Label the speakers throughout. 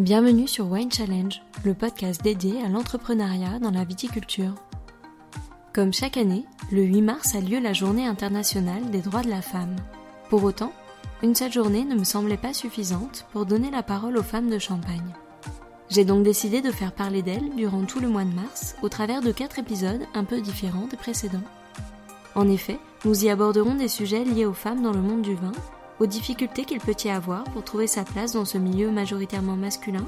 Speaker 1: Bienvenue sur Wine Challenge, le podcast dédié à l'entrepreneuriat dans la viticulture. Comme chaque année, le 8 mars a lieu la journée internationale des droits de la femme. Pour autant, une seule journée ne me semblait pas suffisante pour donner la parole aux femmes de Champagne. J'ai donc décidé de faire parler d'elles durant tout le mois de mars au travers de quatre épisodes un peu différents des précédents. En effet, nous y aborderons des sujets liés aux femmes dans le monde du vin, aux difficultés qu'il peut y avoir pour trouver sa place dans ce milieu majoritairement masculin,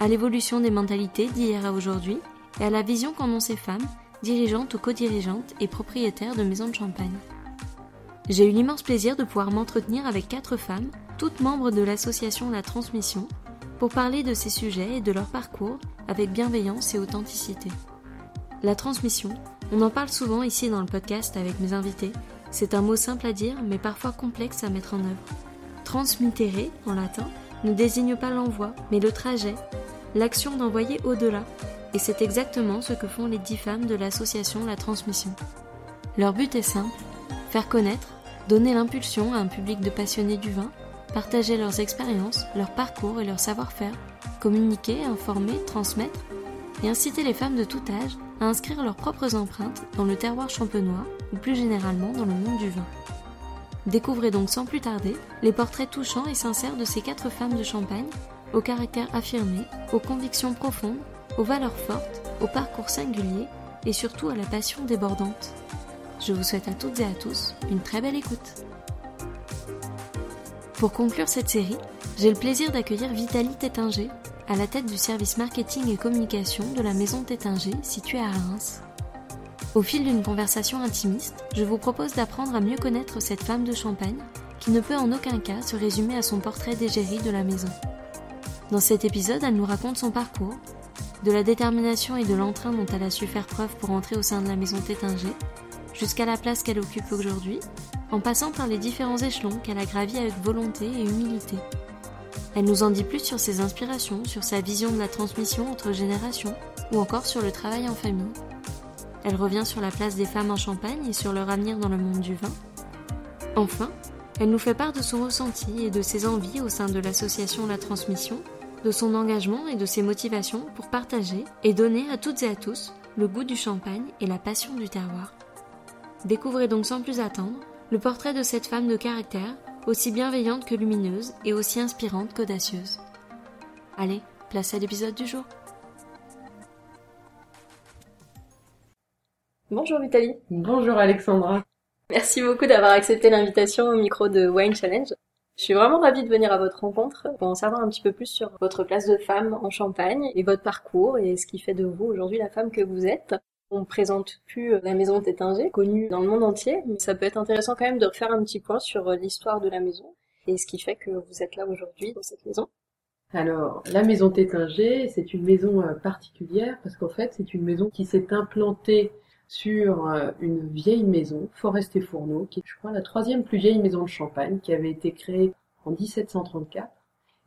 Speaker 1: à l'évolution des mentalités d'hier à aujourd'hui et à la vision qu'en ont ces femmes, dirigeantes ou co-dirigeantes et propriétaires de maisons de champagne. J'ai eu l'immense plaisir de pouvoir m'entretenir avec quatre femmes, toutes membres de l'association La Transmission, pour parler de ces sujets et de leur parcours avec bienveillance et authenticité. La transmission, on en parle souvent ici dans le podcast avec mes invités, c'est un mot simple à dire, mais parfois complexe à mettre en œuvre. Transmittere, en latin, ne désigne pas l'envoi, mais le trajet, l'action d'envoyer au-delà. Et c'est exactement ce que font les dix femmes de l'association La Transmission. Leur but est simple, faire connaître, donner l'impulsion à un public de passionnés du vin, partager leurs expériences, leur parcours et leur savoir-faire, communiquer, informer, transmettre, et inciter les femmes de tout âge à inscrire leurs propres empreintes dans le terroir champenois ou plus généralement dans le monde du vin. Découvrez donc sans plus tarder les portraits touchants et sincères de ces quatre femmes de Champagne, au caractère affirmé, aux convictions profondes, aux valeurs fortes, au parcours singulier et surtout à la passion débordante. Je vous souhaite à toutes et à tous une très belle écoute. Pour conclure cette série, j'ai le plaisir d'accueillir Vitalie Tétinger, à la tête du service marketing et communication de la maison Tétinger située à Reims. Au fil d'une conversation intimiste, je vous propose d'apprendre à mieux connaître cette femme de Champagne qui ne peut en aucun cas se résumer à son portrait d'égérie de la maison. Dans cet épisode, elle nous raconte son parcours, de la détermination et de l'entrain dont elle a su faire preuve pour entrer au sein de la maison Tétinger, jusqu'à la place qu'elle occupe aujourd'hui, en passant par les différents échelons qu'elle a gravis avec volonté et humilité. Elle nous en dit plus sur ses inspirations, sur sa vision de la transmission entre générations, ou encore sur le travail en famille. Elle revient sur la place des femmes en Champagne et sur leur avenir dans le monde du vin. Enfin, elle nous fait part de son ressenti et de ses envies au sein de l'association La Transmission, de son engagement et de ses motivations pour partager et donner à toutes et à tous le goût du champagne et la passion du terroir. Découvrez donc sans plus attendre le portrait de cette femme de caractère, aussi bienveillante que lumineuse et aussi inspirante qu'audacieuse. Allez, place à l'épisode du jour. Bonjour Vitaly.
Speaker 2: Bonjour Alexandra.
Speaker 1: Merci beaucoup d'avoir accepté l'invitation au micro de Wine Challenge. Je suis vraiment ravie de venir à votre rencontre pour en savoir un petit peu plus sur votre place de femme en Champagne et votre parcours et ce qui fait de vous aujourd'hui la femme que vous êtes. On ne présente plus la maison Tétinger, connue dans le monde entier, mais ça peut être intéressant quand même de refaire un petit point sur l'histoire de la maison et ce qui fait que vous êtes là aujourd'hui dans cette maison.
Speaker 2: Alors, la maison Tétinger, c'est une maison euh, particulière parce qu'en fait, c'est une maison qui s'est implantée sur euh, une vieille maison, Forest et Fourneau, qui est, je crois, la troisième plus vieille maison de Champagne, qui avait été créée en 1734.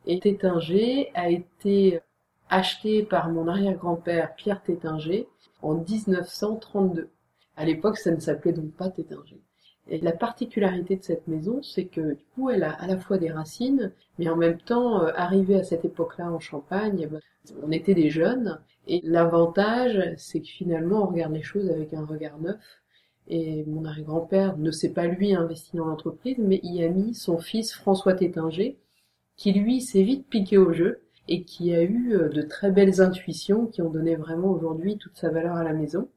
Speaker 2: Et Tétinger a été acheté par mon arrière-grand-père Pierre Tétinger en 1932. À l'époque, ça ne s'appelait donc pas Tétinger. La particularité de cette maison, c'est que du coup, elle a à la fois des racines, mais en même temps, euh, arrivé à cette époque-là en Champagne, eh ben, on était des jeunes, et l'avantage, c'est que finalement, on regarde les choses avec un regard neuf. Et mon arrière-grand-père ne s'est pas lui investi dans l'entreprise, mais y a mis son fils François Tétinger, qui lui s'est vite piqué au jeu et qui a eu euh, de très belles intuitions qui ont donné vraiment aujourd'hui toute sa valeur à la maison,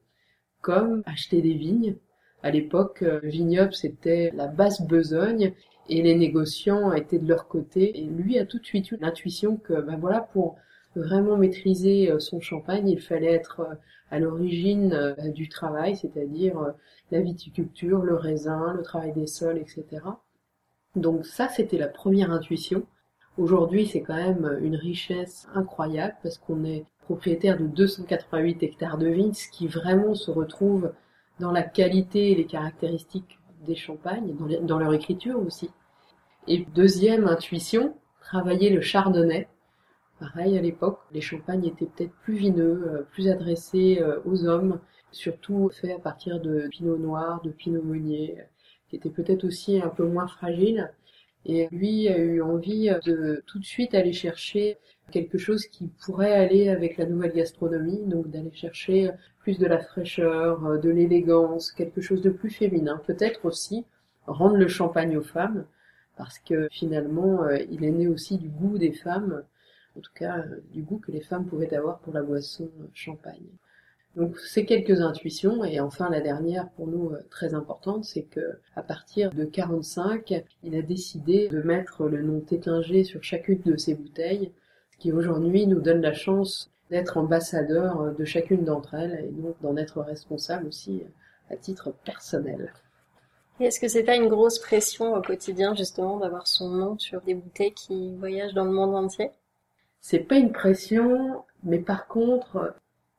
Speaker 2: comme acheter des vignes. À l'époque, euh, vignoble c'était la basse besogne et les négociants étaient de leur côté. Et lui a tout de suite eu l'intuition que, ben voilà, pour vraiment maîtriser euh, son champagne, il fallait être euh, à l'origine du travail, c'est-à-dire la viticulture, le raisin, le travail des sols, etc. Donc ça, c'était la première intuition. Aujourd'hui, c'est quand même une richesse incroyable parce qu'on est propriétaire de 288 hectares de vignes, ce qui vraiment se retrouve dans la qualité et les caractéristiques des champagnes, dans, leur écriture aussi. Et deuxième intuition, travailler le chardonnay, Pareil, à l'époque, les champagnes étaient peut-être plus vineux, euh, plus adressés euh, aux hommes, surtout faits à partir de pinot noir, de pinot meunier, qui étaient peut-être aussi un peu moins fragiles. Et lui a eu envie de tout de suite aller chercher quelque chose qui pourrait aller avec la nouvelle gastronomie, donc d'aller chercher plus de la fraîcheur, de l'élégance, quelque chose de plus féminin. Peut-être aussi rendre le champagne aux femmes, parce que finalement, euh, il est né aussi du goût des femmes, en tout cas euh, du goût que les femmes pouvaient avoir pour la boisson champagne. Donc c'est quelques intuitions et enfin la dernière pour nous euh, très importante, c'est que à partir de 45, il a décidé de mettre le nom Tétinger sur chacune de ses bouteilles, qui aujourd'hui nous donne la chance d'être ambassadeur de chacune d'entre elles et donc d'en être responsable aussi à titre personnel.
Speaker 3: est-ce que c'est pas une grosse pression au quotidien justement d'avoir son nom sur des bouteilles qui voyagent dans le monde entier?
Speaker 2: C'est pas une pression, mais par contre,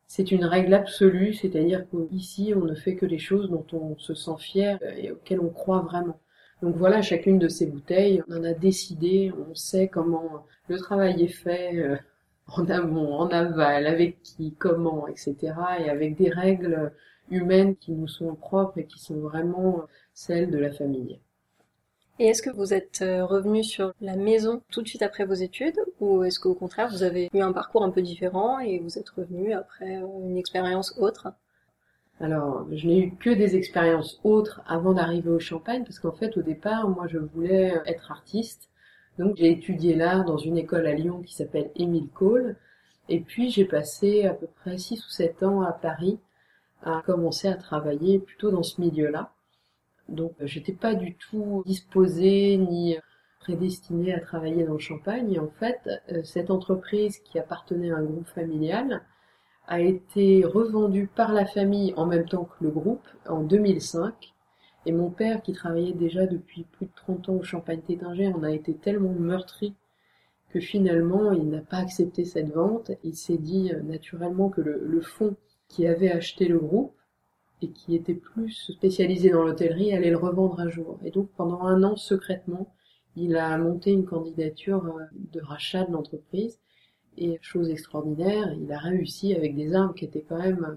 Speaker 2: c'est une règle absolue, c'est-à-dire qu'ici, on ne fait que les choses dont on se sent fier et auxquelles on croit vraiment. Donc voilà, chacune de ces bouteilles, on en a décidé, on sait comment le travail est fait euh, en amont, en aval, avec qui, comment, etc. Et avec des règles humaines qui nous sont propres et qui sont vraiment celles de la famille.
Speaker 3: Et est-ce que vous êtes euh, revenu sur la maison tout de suite après vos études ou est-ce qu'au contraire vous avez eu un parcours un peu différent et vous êtes revenu après euh, une expérience autre?
Speaker 2: Alors, je n'ai eu que des expériences autres avant d'arriver au Champagne, parce qu'en fait, au départ, moi, je voulais être artiste. Donc, j'ai étudié l'art dans une école à Lyon qui s'appelle Émile Cole. Et puis, j'ai passé à peu près 6 ou 7 ans à Paris à commencer à travailler plutôt dans ce milieu-là. Donc j'étais pas du tout disposée ni prédestinée à travailler dans le champagne. Et en fait, euh, cette entreprise qui appartenait à un groupe familial a été revendue par la famille en même temps que le groupe en 2005. Et mon père, qui travaillait déjà depuis plus de 30 ans au Champagne Tétinger, en a été tellement meurtri que finalement, il n'a pas accepté cette vente. Il s'est dit euh, naturellement que le, le fonds qui avait acheté le groupe et qui était plus spécialisé dans l'hôtellerie allait le revendre un jour. Et donc pendant un an, secrètement, il a monté une candidature euh, de rachat de l'entreprise. Et chose extraordinaire, il a réussi avec des armes qui étaient quand même euh,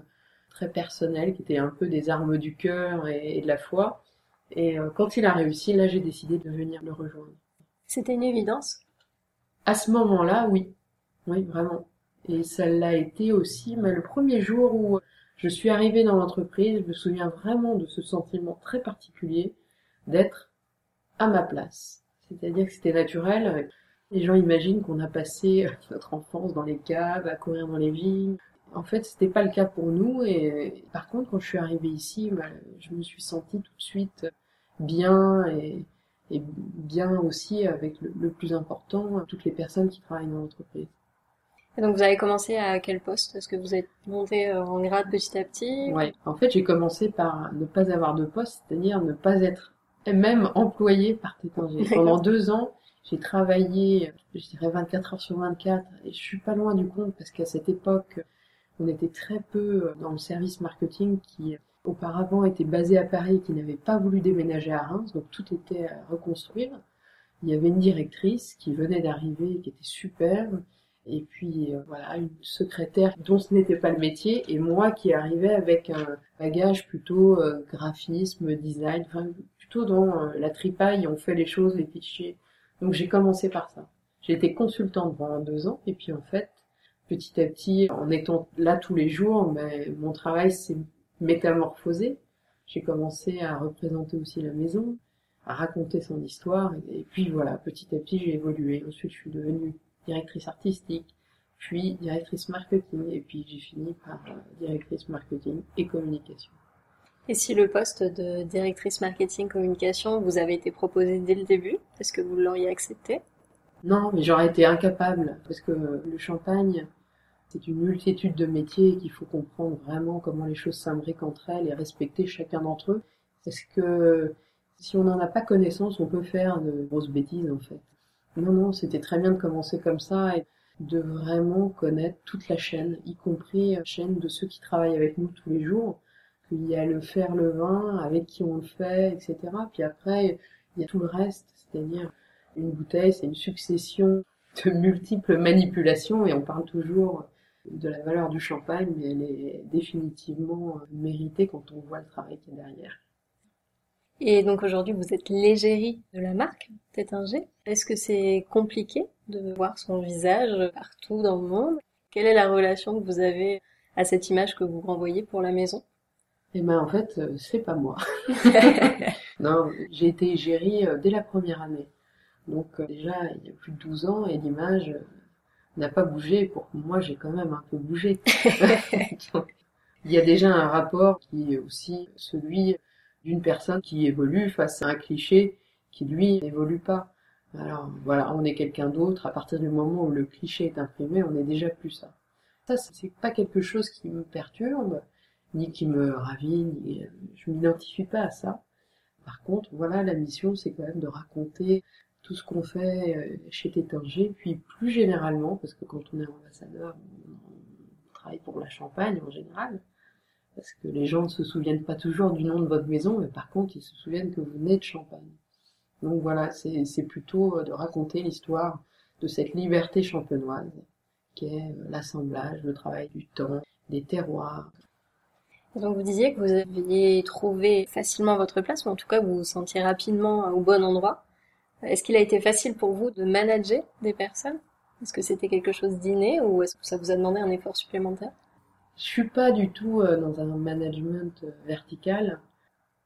Speaker 2: très personnelles, qui étaient un peu des armes du cœur et, de la foi. Et euh, quand il a réussi, là j'ai décidé de venir le rejoindre.
Speaker 3: C'était une évidence?
Speaker 2: À ce moment-là, oui. Oui, vraiment. Et ça l'a été aussi, mais le premier jour où je suis arrivée dans l'entreprise, je me souviens vraiment de ce sentiment très particulier d'être à ma place. C'est-à-dire que c'était naturel. Les gens imaginent qu'on a passé notre enfance dans les caves, à courir dans les vignes. En fait, c'était pas le cas pour nous. Et par contre, quand je suis arrivée ici, bah, je me suis sentie tout de suite bien et, bien aussi avec le plus important, toutes les personnes qui travaillent dans l'entreprise.
Speaker 3: Et donc vous avez commencé à quel poste? Est-ce que vous êtes monté euh, en grade petit à petit?
Speaker 2: Ouais. En fait, j'ai commencé par ne pas avoir de poste, c'est-à-dire ne pas être même employé par Tétinger. Pendant deux ans, j'ai travaillé, je dirais 24 heures sur 24, et je suis pas loin du compte parce qu'à cette époque, on était très peu dans le service marketing qui auparavant était basé à Paris, qui n'avait pas voulu déménager à Reims, donc tout était à reconstruire. Il y avait une directrice qui venait d'arriver, qui était superbe, et puis euh, voilà une secrétaire dont ce n'était pas le métier et moi qui arrivais avec un bagage plutôt euh, graphisme, design, enfin plutôt dans euh, la tripaille, on fait les choses, les fichiers. Donc j'ai commencé par ça. J'ai été consultante pendant deux ans et puis en fait petit à petit en étant là tous les jours, mais mon travail s'est métamorphosé. J'ai commencé à représenter aussi la maison, à raconter son histoire et puis voilà petit à petit j'ai évolué. Ensuite je suis devenue directrice artistique, puis directrice marketing, et puis j'ai fini par euh, directrice marketing et communication.
Speaker 3: Et si le poste de directrice marketing communication vous avait été proposé dès le début, est-ce que vous l'auriez accepté?
Speaker 2: Non, mais j'aurais été incapable, parce que le champagne, c'est une multitude de métiers qu'il faut comprendre vraiment comment les choses s'imbriquent entre elles et respecter chacun d'entre eux. Parce que si on n'en a pas connaissance, on peut faire de grosses bêtises en fait. Non, non, c'était très bien de commencer comme ça et de vraiment connaître toute la chaîne, y compris la chaîne de ceux qui travaillent avec nous tous les jours. Il y a le faire le vin, avec qui on le fait, etc. Puis après, il y a tout le reste, c'est-à-dire une bouteille, c'est une succession de multiples manipulations et on parle toujours de la valeur du champagne, mais elle est définitivement méritée quand on voit le travail qu'il y a derrière.
Speaker 3: Et donc aujourd'hui, vous êtes l'égérie de la marque Tétinger. Est-ce que c'est compliqué de voir son visage partout dans le monde? Quelle est la relation que vous avez à cette image que vous renvoyez pour la maison?
Speaker 2: Eh ben en fait, euh, c'est pas moi. non, j'ai été égérie euh, dès la première année. Donc euh, déjà, il y a plus de 12 ans et l'image n'a pas bougé. Pour moi, j'ai quand même un peu bougé. il y a déjà un rapport qui est aussi celui d'une personne qui évolue face à un cliché qui lui n'évolue pas. Alors voilà, on est quelqu'un d'autre. À partir du moment où le cliché est imprimé, on est déjà plus ça. Ça, c'est pas quelque chose qui me perturbe, ni qui me ravit, ni je m'identifie pas à ça. Par contre, voilà, la mission, c'est quand même de raconter tout ce qu'on fait euh, chez Tétinger, puis plus généralement, parce que quand on est ambassadeur, on travaille pour la Champagne en général, parce que les gens ne se souviennent pas toujours du nom de votre maison, mais par contre, ils se souviennent que vous venez de Champagne. Donc voilà, c'est plutôt euh, de raconter l'histoire de cette liberté champenoise, qui est euh, l'assemblage, le travail du temps, des terroirs.
Speaker 3: Donc vous disiez que vous aviez trouvé facilement votre place, ou en tout cas vous vous sentiez rapidement au bon endroit. Est-ce qu'il a été facile pour vous de manager des personnes? Est-ce que c'était quelque chose d'inné ou est-ce que ça vous a demandé un effort supplémentaire?
Speaker 2: Je suis pas du tout euh, dans un management vertical.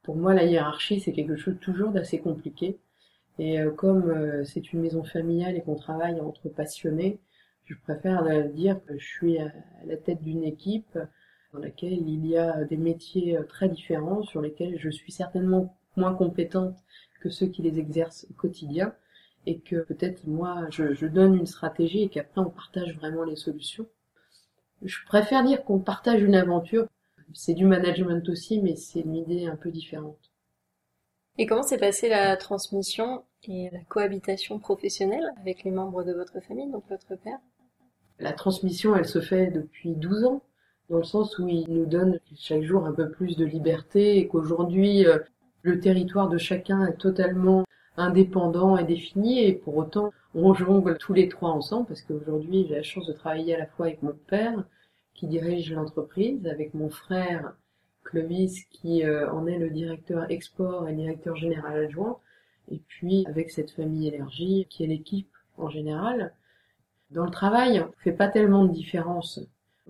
Speaker 2: Pour moi, la hiérarchie, c'est quelque chose toujours d'assez compliqué. Et euh, comme euh, c'est une maison familiale et qu'on travaille entre passionnés, je préfère euh, dire que je suis à la tête d'une équipe dans laquelle il y a des métiers très différents, sur lesquels je suis certainement moins compétente que ceux qui les exercent au quotidien, et que peut-être moi je, je donne une stratégie et qu'après on partage vraiment les solutions. Je préfère dire qu'on partage une aventure. C'est du management aussi, mais c'est une idée un peu différente.
Speaker 3: Et comment s'est passée la transmission et la cohabitation professionnelle avec les membres de votre famille, donc votre père?
Speaker 2: La transmission, elle se fait depuis 12 ans, dans le sens où il nous donne chaque jour un peu plus de liberté et qu'aujourd'hui, euh, le territoire de chacun est totalement indépendant et défini et pour autant, on jongle tous les trois ensemble parce qu'aujourd'hui, j'ai la chance de travailler à la fois avec mon père qui dirige l'entreprise, avec mon frère Clovis qui euh, en est le directeur export et directeur général adjoint, et puis avec cette famille énergie qui est l'équipe en général. Dans le travail, on fait pas tellement de différence.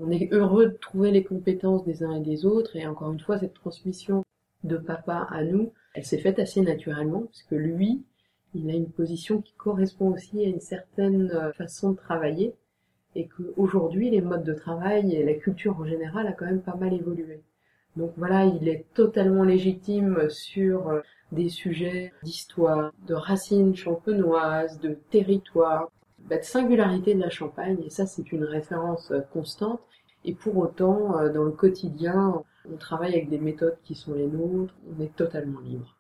Speaker 2: On est heureux de trouver les compétences des uns et des autres, et encore une fois, cette transmission de papa à nous, elle s'est faite assez naturellement, parce que lui, il a une position qui correspond aussi à une certaine euh, façon de travailler, et qu'aujourd'hui, les modes de travail et la culture en général a quand même pas mal évolué. Donc voilà, il est totalement légitime sur euh, des sujets d'histoire, de racines champenoises, de territoire, bah, singularité de la Champagne, et ça c'est une référence euh, constante. Et pour autant, euh, dans le quotidien, on travaille avec des méthodes qui sont les nôtres, on est totalement libre.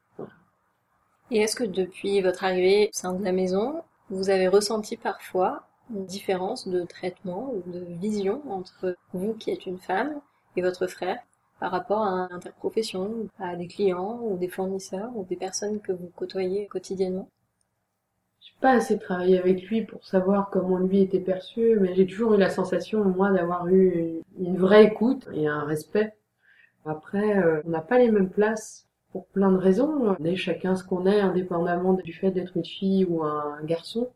Speaker 3: Et est-ce que depuis votre arrivée au sein de la maison, vous avez ressenti parfois une différence de traitement ou de vision entre vous qui êtes une femme et votre frère par rapport à l'interprofession, à des clients ou des fournisseurs ou des personnes que vous côtoyez quotidiennement?
Speaker 2: J'ai pas assez travaillé avec lui pour savoir comment lui était perçu, mais j'ai toujours eu la sensation, moi, d'avoir eu une vraie écoute et un respect. Après, euh, on n'a pas les mêmes places pour plein de raisons. On est chacun ce qu'on est, indépendamment du fait d'être une fille ou un garçon.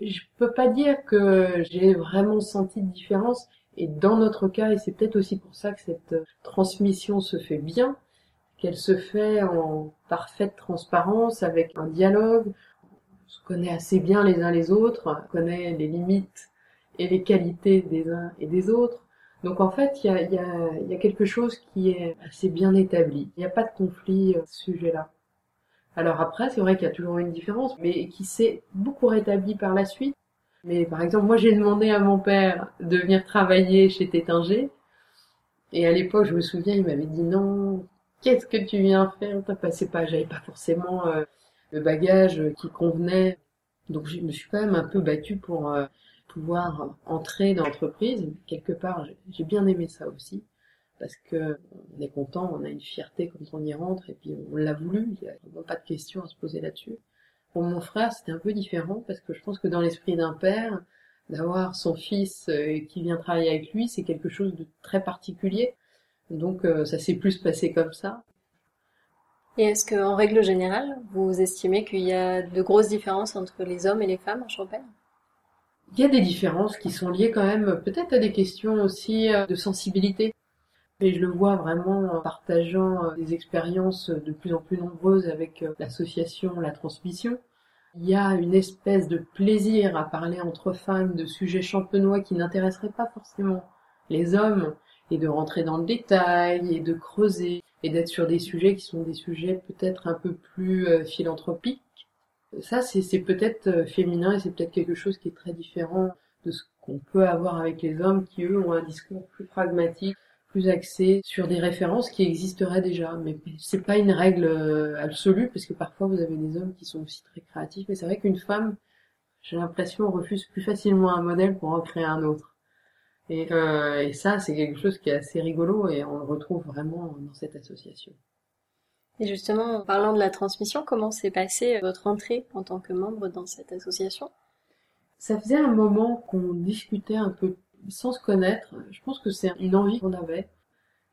Speaker 2: Je peux pas dire que j'ai vraiment senti de différence. Et dans notre cas, et c'est peut-être aussi pour ça que cette transmission se fait bien, qu'elle se fait en parfaite transparence, avec un dialogue. Se connaît assez bien les uns les autres, on connaît les limites et les qualités des uns et des autres. Donc en fait, il y a, y, y a, quelque chose qui est assez bien établi. Il n'y a pas de conflit à ce sujet-là. Alors après, c'est vrai qu'il y a toujours une différence, mais qui s'est beaucoup rétabli par la suite. Mais par exemple, moi j'ai demandé à mon père de venir travailler chez Tétinger. Et à l'époque, je me souviens, il m'avait dit non, qu'est-ce que tu viens faire? T'as passé pas, j'avais pas forcément euh, le bagage qui convenait. Donc je me suis quand même un peu battue pour euh, pouvoir entrer dans l'entreprise. Quelque part, j'ai bien aimé ça aussi. Parce que on est content, on a une fierté quand on y rentre, et puis on l'a voulu, il n'y a pas de question à se poser là-dessus. Pour mon frère, c'était un peu différent parce que je pense que dans l'esprit d'un père, d'avoir son fils euh, qui vient travailler avec lui, c'est quelque chose de très particulier. Donc euh, ça s'est plus passé comme ça.
Speaker 3: Et est-ce qu'en règle générale, vous estimez qu'il y a de grosses différences entre les hommes et les femmes en Champagne?
Speaker 2: Il y a des différences qui sont liées quand même peut-être à des questions aussi de sensibilité. Et je le vois vraiment en partageant des expériences de plus en plus nombreuses avec l'association La Transmission. Il y a une espèce de plaisir à parler entre femmes de sujets champenois qui n'intéresseraient pas forcément les hommes et de rentrer dans le détail et de creuser et d'être sur des sujets qui sont des sujets peut-être un peu plus euh, philanthropiques. Ça, c'est peut-être euh, féminin et c'est peut-être quelque chose qui est très différent de ce qu'on peut avoir avec les hommes qui, eux, ont un discours plus pragmatique, plus axé sur des références qui existeraient déjà. Mais c'est pas une règle euh, absolue parce que parfois vous avez des hommes qui sont aussi très créatifs. Mais c'est vrai qu'une femme, j'ai l'impression, refuse plus facilement un modèle pour en créer un autre. Et, euh, et ça, c'est quelque chose qui est assez rigolo et on le retrouve vraiment dans cette association.
Speaker 3: Et justement, en parlant de la transmission, comment s'est passée votre entrée en tant que membre dans cette association?
Speaker 2: Ça faisait un moment qu'on discutait un peu sans se connaître. Je pense que c'est une envie qu'on avait.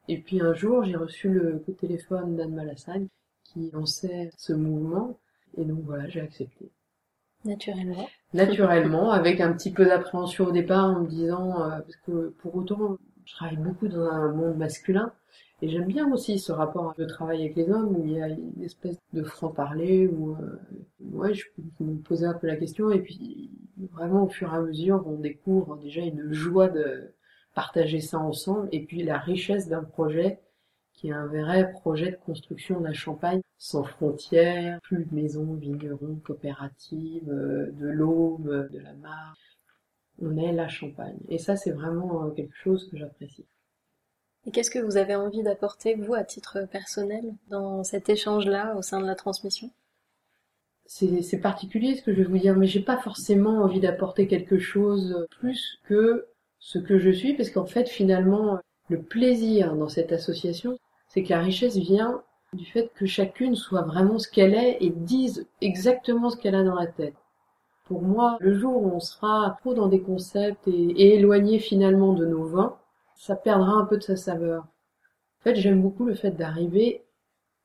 Speaker 2: Et puis un jour, j'ai reçu le coup de téléphone d'Anne Malassagne qui lançait ce mouvement. Et donc voilà, j'ai accepté.
Speaker 3: Naturellement.
Speaker 2: Naturellement, avec un petit peu d'appréhension au départ en me disant, euh, parce que pour autant, je travaille beaucoup dans un monde masculin, et j'aime bien aussi ce rapport de travail avec les hommes où il y a une espèce de franc-parler où euh, ouais, je peux me poser un peu la question et puis vraiment au fur et à mesure on découvre déjà une joie de partager ça ensemble et puis la richesse d'un projet qui est un vrai projet de construction de la Champagne sans frontières, plus de maisons, vignerons, coopératives, euh, de l'aube, de la mare. On est la Champagne. Et ça, c'est vraiment euh, quelque chose que j'apprécie.
Speaker 3: Et qu'est-ce que vous avez envie d'apporter, vous, à titre personnel, dans cet échange-là, au sein de la transmission?
Speaker 2: C'est particulier ce que je vais vous dire, mais j'ai pas forcément envie d'apporter quelque chose plus que ce que je suis, parce qu'en fait, finalement, le plaisir dans cette association, c'est que la richesse vient du fait que chacune soit vraiment ce qu'elle est et dise exactement ce qu'elle a dans la tête. Pour moi, le jour où on sera trop dans des concepts et, éloigné finalement de nos vins, ça perdra un peu de sa saveur. En fait, j'aime beaucoup le fait d'arriver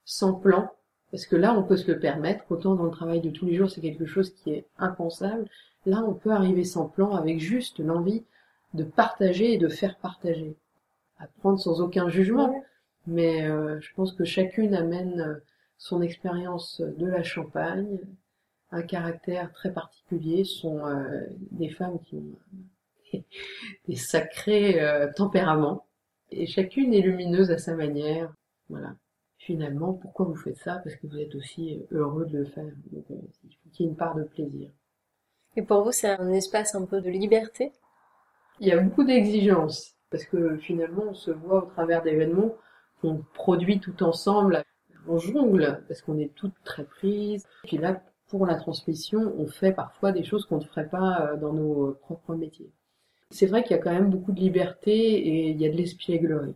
Speaker 2: sans plan, parce que là, on peut se le permettre, autant dans le travail de tous les jours, c'est quelque chose qui est impensable. Là, on peut arriver sans plan avec juste l'envie de partager et de faire partager. À prendre sans aucun jugement, mais euh, je pense que chacune amène euh, son expérience de la Champagne, un caractère très particulier, sont euh, des femmes qui ont des sacrés euh, tempéraments. Et chacune est lumineuse à sa manière. Voilà. Finalement, pourquoi vous faites ça? Parce que vous êtes aussi heureux de le faire. Donc, euh, il faut qu'il y ait une part de plaisir.
Speaker 3: Et pour vous, c'est un espace un peu de liberté?
Speaker 2: Il y a beaucoup d'exigences. Parce que finalement, on se voit au travers d'événements qu'on produit tout ensemble. On jongle, parce qu'on est toutes très prises. Puis là, pour la transmission, on fait parfois des choses qu'on ne ferait pas euh, dans nos propres métiers. C'est vrai qu'il y a quand même beaucoup de liberté et il y a de l'espièglerie.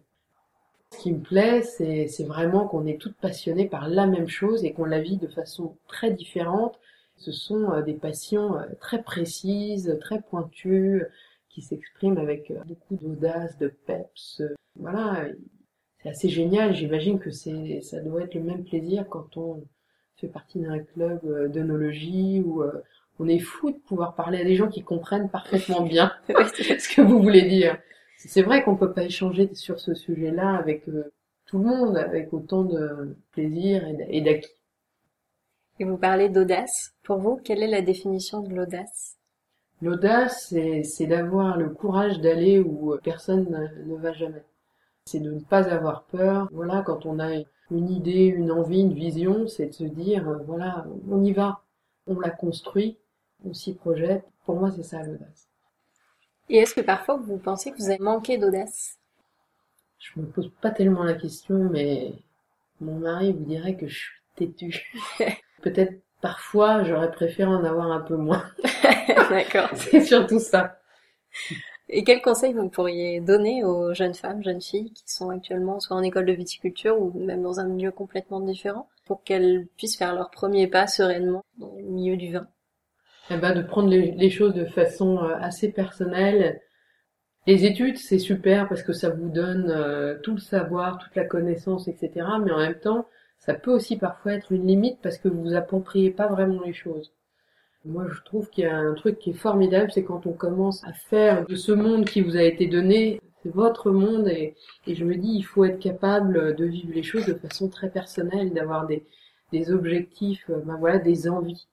Speaker 2: Ce qui me plaît, c'est vraiment qu'on est toutes passionnées par la même chose et qu'on la vit de façon très différente. Ce sont euh, des passions euh, très précises, très pointues, qui s'expriment avec beaucoup d'audace, de peps. Voilà, c'est assez génial. J'imagine que c'est, ça doit être le même plaisir quand on fait partie d'un club d'œnologie ou on est fou de pouvoir parler à des gens qui comprennent parfaitement bien ce que vous voulez dire. C'est vrai qu'on peut pas échanger sur ce sujet-là avec euh, tout le monde, avec autant de plaisir et d'acquis.
Speaker 3: Et vous parlez d'audace. Pour vous, quelle est la définition de l'audace?
Speaker 2: L'audace, c'est d'avoir le courage d'aller où personne ne va jamais. C'est de ne pas avoir peur. Voilà, quand on a une idée, une envie, une vision, c'est de se dire, euh, voilà, on y va, on la construit, on s'y projette. Pour moi, c'est ça l'audace.
Speaker 3: Et est-ce que parfois vous pensez que vous avez manqué d'audace?
Speaker 2: Je me pose pas tellement la question, mais mon mari vous dirait que je suis têtue. Peut-être parfois j'aurais préféré en avoir un peu moins.
Speaker 3: D'accord.
Speaker 2: c'est surtout ça.
Speaker 3: Et quels conseils vous pourriez donner aux jeunes femmes, jeunes filles qui sont actuellement soit en école de viticulture ou même dans un milieu complètement différent pour qu'elles puissent faire leur premier pas sereinement dans le milieu du vin?
Speaker 2: Eh ben, de prendre les, choses de façon euh, assez personnelle. Les études, c'est super parce que ça vous donne euh, tout le savoir, toute la connaissance, etc. Mais en même temps, ça peut aussi parfois être une limite parce que vous vous appropriez pas vraiment les choses. Moi, je trouve qu'il y a un truc qui est formidable, c'est quand on commence à faire de ce monde qui vous a été donné, c'est votre monde, et, je me dis, il faut être capable de vivre les choses de façon très personnelle, d'avoir des, des objectifs, euh, ben voilà, des envies.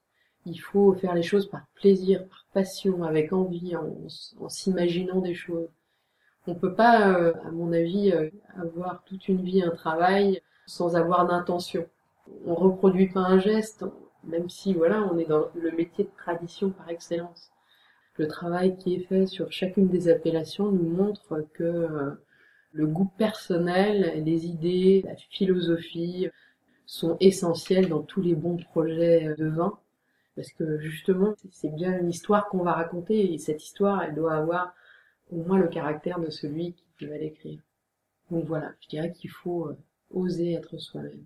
Speaker 2: Il faut faire les choses par plaisir, par passion, avec envie, en, en s'imaginant des choses. On peut pas, euh, à mon avis, euh, avoir toute une vie, un travail, sans avoir d'intention. On reproduit pas un geste, même si voilà, on est dans le métier de tradition par excellence. Le travail qui est fait sur chacune des appellations nous montre que euh, le goût personnel, les idées, la philosophie sont essentiels dans tous les bons projets de vin. Parce que justement, c'est bien une histoire qu'on va raconter et cette histoire, elle doit avoir au moins le caractère de celui qui va l'écrire. Donc voilà, je dirais qu'il faut euh, oser être soi-même.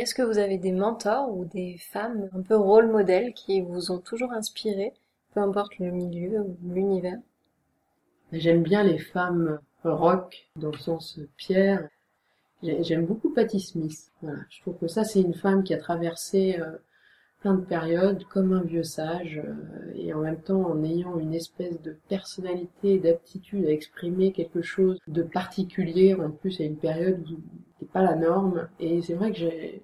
Speaker 3: Est-ce que vous avez des mentors ou des femmes un peu rôle modèles qui vous ont toujours inspiré, peu importe le milieu ou l'univers?
Speaker 2: J'aime bien les femmes rock, dans le sens Pierre. J'aime beaucoup Patti Smith. Je trouve que ça, c'est une femme qui a traversé euh, plein de périodes comme un vieux sage euh, et en même temps en ayant une espèce de personnalité d'aptitude à exprimer quelque chose de particulier en plus à une période où c'est pas la norme et c'est vrai que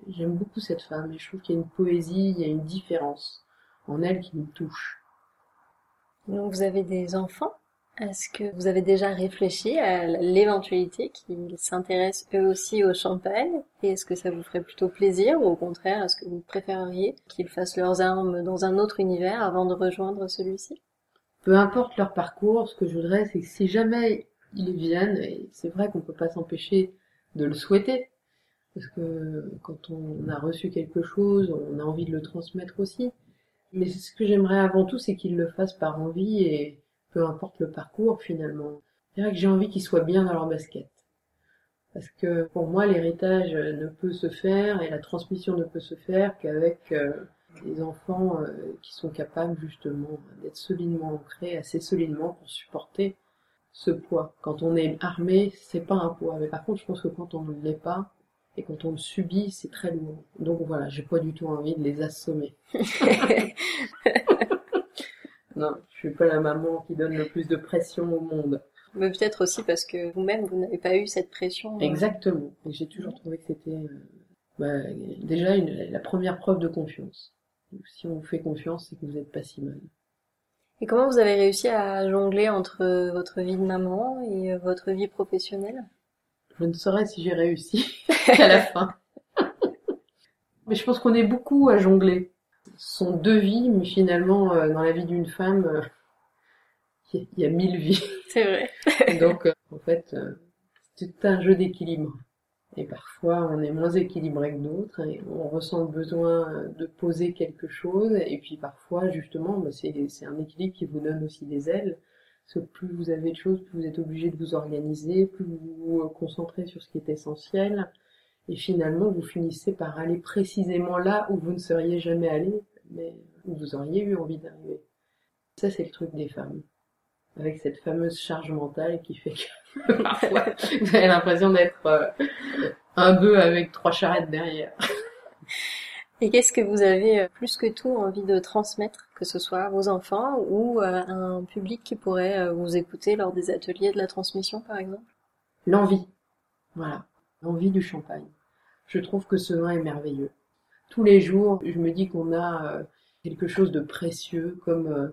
Speaker 2: j'aime beaucoup cette femme et je trouve qu'il y a une poésie, il y a une différence en elle qui me touche.
Speaker 3: Donc vous avez des enfants? Est-ce que vous avez déjà réfléchi à l'éventualité qu'ils s'intéressent eux aussi au champagne? Et est-ce que ça vous ferait plutôt plaisir ou au contraire, est-ce que vous préféreriez qu'ils fassent leurs armes dans un autre univers avant de rejoindre celui-ci?
Speaker 2: Peu importe leur parcours, ce que je voudrais, c'est que si jamais ils viennent, et c'est vrai qu'on peut pas s'empêcher de le souhaiter, parce que quand on a reçu quelque chose, on a envie de le transmettre aussi. Mais ce que j'aimerais avant tout, c'est qu'ils le fassent par envie et peu importe le parcours finalement. C'est vrai que j'ai envie qu'ils soient bien dans leur basket. Parce que pour moi, l'héritage ne peut se faire et la transmission ne peut se faire qu'avec euh, des enfants euh, qui sont capables justement d'être solidement ancrés, assez solidement pour supporter ce poids. Quand on est armé, c'est pas un poids. Mais par contre, je pense que quand on ne l'est pas, et quand on le subit, c'est très lourd. Donc voilà, j'ai pas du tout envie de les assommer. Non, je suis pas la maman qui donne le plus de pression au monde.
Speaker 3: Mais peut-être aussi parce que vous-même, vous, n'avez pas eu cette pression.
Speaker 2: Euh. Exactement. Et j'ai toujours trouvé que c'était euh, bah, déjà la première preuve de confiance. si on vous fait confiance, c'est que vous n'êtes pas si mal.
Speaker 3: Et comment vous avez réussi à jongler entre votre vie de maman et euh, votre vie professionnelle?
Speaker 2: Je ne saurais si j'ai réussi à la fin. Mais je pense qu'on est beaucoup à jongler sont deux vies, mais finalement, euh, dans la vie d'une femme, euh, il y, a mille vies.
Speaker 3: C'est vrai.
Speaker 2: Donc, euh, en fait, c'est un jeu d'équilibre. Et parfois, on est moins équilibré que d'autres, et on ressent le besoin de poser quelque chose, et puis parfois, justement, bah, c'est un équilibre qui vous donne aussi des ailes. Parce que plus vous avez de choses, plus vous êtes obligé de vous organiser, plus vous vous concentrez sur ce qui est essentiel. Et finalement, vous finissez par aller précisément là où vous ne seriez jamais allé, mais où vous auriez eu envie d'arriver. Ça, c'est le truc des femmes. Avec cette fameuse charge mentale qui fait que parfois, vous avez l'impression d'être euh, un bœuf avec trois charrettes derrière.
Speaker 3: Et qu'est-ce que vous avez euh, plus que tout envie de transmettre, que ce soit à vos enfants ou à un public qui pourrait euh, vous écouter lors des ateliers de la transmission, par exemple?
Speaker 2: L'envie. Voilà. L'envie du champagne je trouve que ce vin est merveilleux. Tous les jours, je me dis qu'on a euh, quelque chose de précieux, comme euh,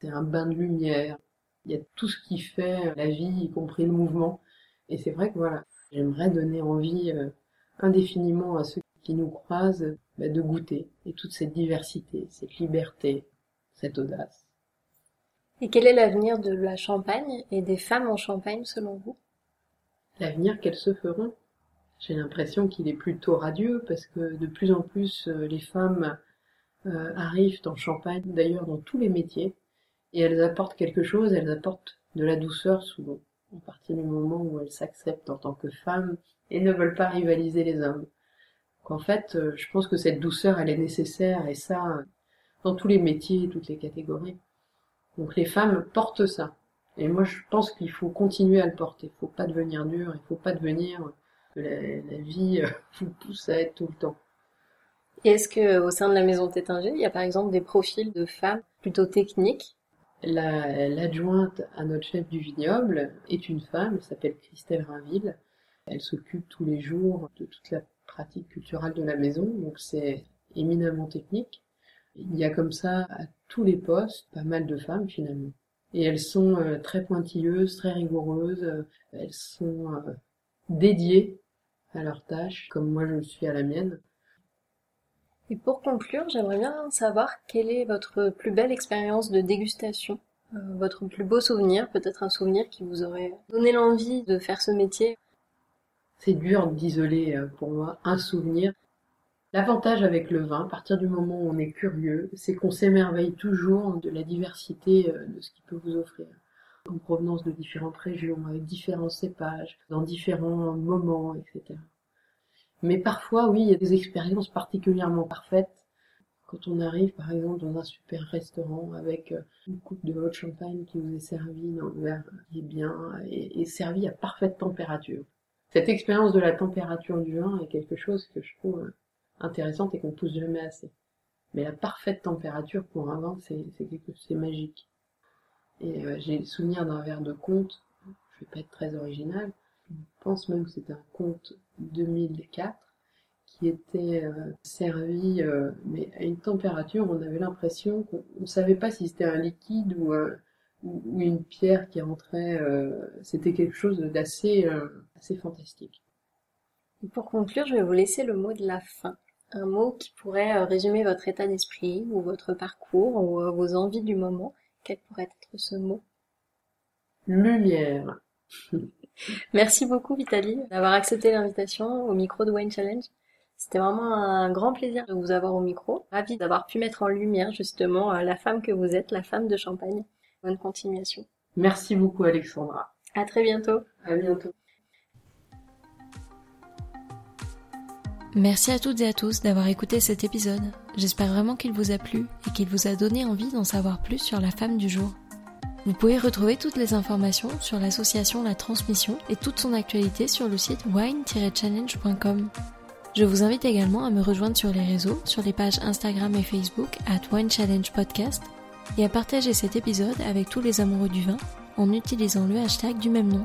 Speaker 2: c'est un bain de lumière. Il y a tout ce qui fait la vie, y compris le mouvement. Et c'est vrai que voilà, j'aimerais donner envie euh, indéfiniment à ceux qui nous croisent bah, de goûter et toute cette diversité, cette liberté, cette audace.
Speaker 3: Et quel est l'avenir de la Champagne et des femmes en Champagne selon vous?
Speaker 2: L'avenir qu'elles se feront? J'ai l'impression qu'il est plutôt radieux parce que de plus en plus euh, les femmes euh, arrivent en Champagne, d'ailleurs dans tous les métiers, et elles apportent quelque chose, elles apportent de la douceur souvent, à partir du moment où elles s'acceptent en tant que femmes et ne veulent pas rivaliser les hommes. En fait, euh, je pense que cette douceur, elle est nécessaire, et ça, dans tous les métiers, toutes les catégories. Donc les femmes portent ça. Et moi, je pense qu'il faut continuer à le porter. Il faut pas devenir dur, il faut pas devenir que la, vie euh, vous pousse à être tout le temps.
Speaker 3: Et est-ce que au sein de la maison Tétinger, il y a par exemple des profils de femmes plutôt techniques?
Speaker 2: L'adjointe à notre chef du vignoble est une femme, elle s'appelle Christelle Rainville. Elle s'occupe tous les jours de toute la pratique culturelle de la maison, donc c'est éminemment technique. Il y a comme ça à tous les postes pas mal de femmes finalement. Et elles sont euh, très pointilleuses, très rigoureuses, euh, elles sont euh, dédiées à leur tâche, comme moi je le suis à la mienne.
Speaker 3: Et pour conclure, j'aimerais bien savoir quelle est votre plus belle expérience de dégustation, votre plus beau souvenir, peut-être un souvenir qui vous aurait donné l'envie de faire ce métier.
Speaker 2: C'est dur d'isoler pour moi un souvenir. L'avantage avec le vin, à partir du moment où on est curieux, c'est qu'on s'émerveille toujours de la diversité euh, de ce qu'il peut vous offrir. En provenance de différentes régions, avec différents cépages, dans différents moments, etc. Mais parfois, oui, il y a des expériences particulièrement parfaites. Quand on arrive, par exemple, dans un super restaurant avec euh, une coupe de haute champagne qui vous est servie dans le verre qui est bien et, servie à parfaite température. Cette expérience de la température du vin est quelque chose que je trouve euh, intéressante et qu'on pousse jamais assez. Mais la parfaite température pour un vin, c'est quelque c'est magique. Et euh, j'ai le souvenir d'un verre de comte, je vais pas être très original, je pense même que c'était un comte 2004 qui était euh, servi euh, mais à une température on avait l'impression qu'on ne savait pas si c'était un liquide ou, une pierre qui rentrait c'était quelque chose d'assez assez fantastique.
Speaker 3: pour conclure, je vais vous laisser le mot de la fin un mot qui pourrait résumer votre état d'esprit ou votre parcours ou vos envies du moment, quel pourrait être ce mot?
Speaker 2: Lumière.
Speaker 3: Merci beaucoup Vitaly d'avoir accepté l'invitation au micro de Wine Challenge. C'était vraiment un grand plaisir de vous avoir au micro. Ravi d'avoir pu mettre en lumière justement euh, la femme que vous êtes, la femme de Champagne. Bonne continuation.
Speaker 2: Merci beaucoup Alexandra.
Speaker 3: À très bientôt.
Speaker 2: À bientôt.
Speaker 3: Merci à toutes et à tous d'avoir écouté cet épisode. J'espère vraiment qu'il vous a plu et qu'il vous a donné envie d'en savoir plus sur la femme du jour. Vous pouvez retrouver toutes les informations sur l'association La Transmission et toute son actualité sur le site wine-challenge.com. Je vous invite également à me rejoindre sur les réseaux, sur les pages Instagram et Facebook at Wine Challenge Podcast et à partager cet épisode avec tous les amoureux du vin en utilisant le hashtag du même nom.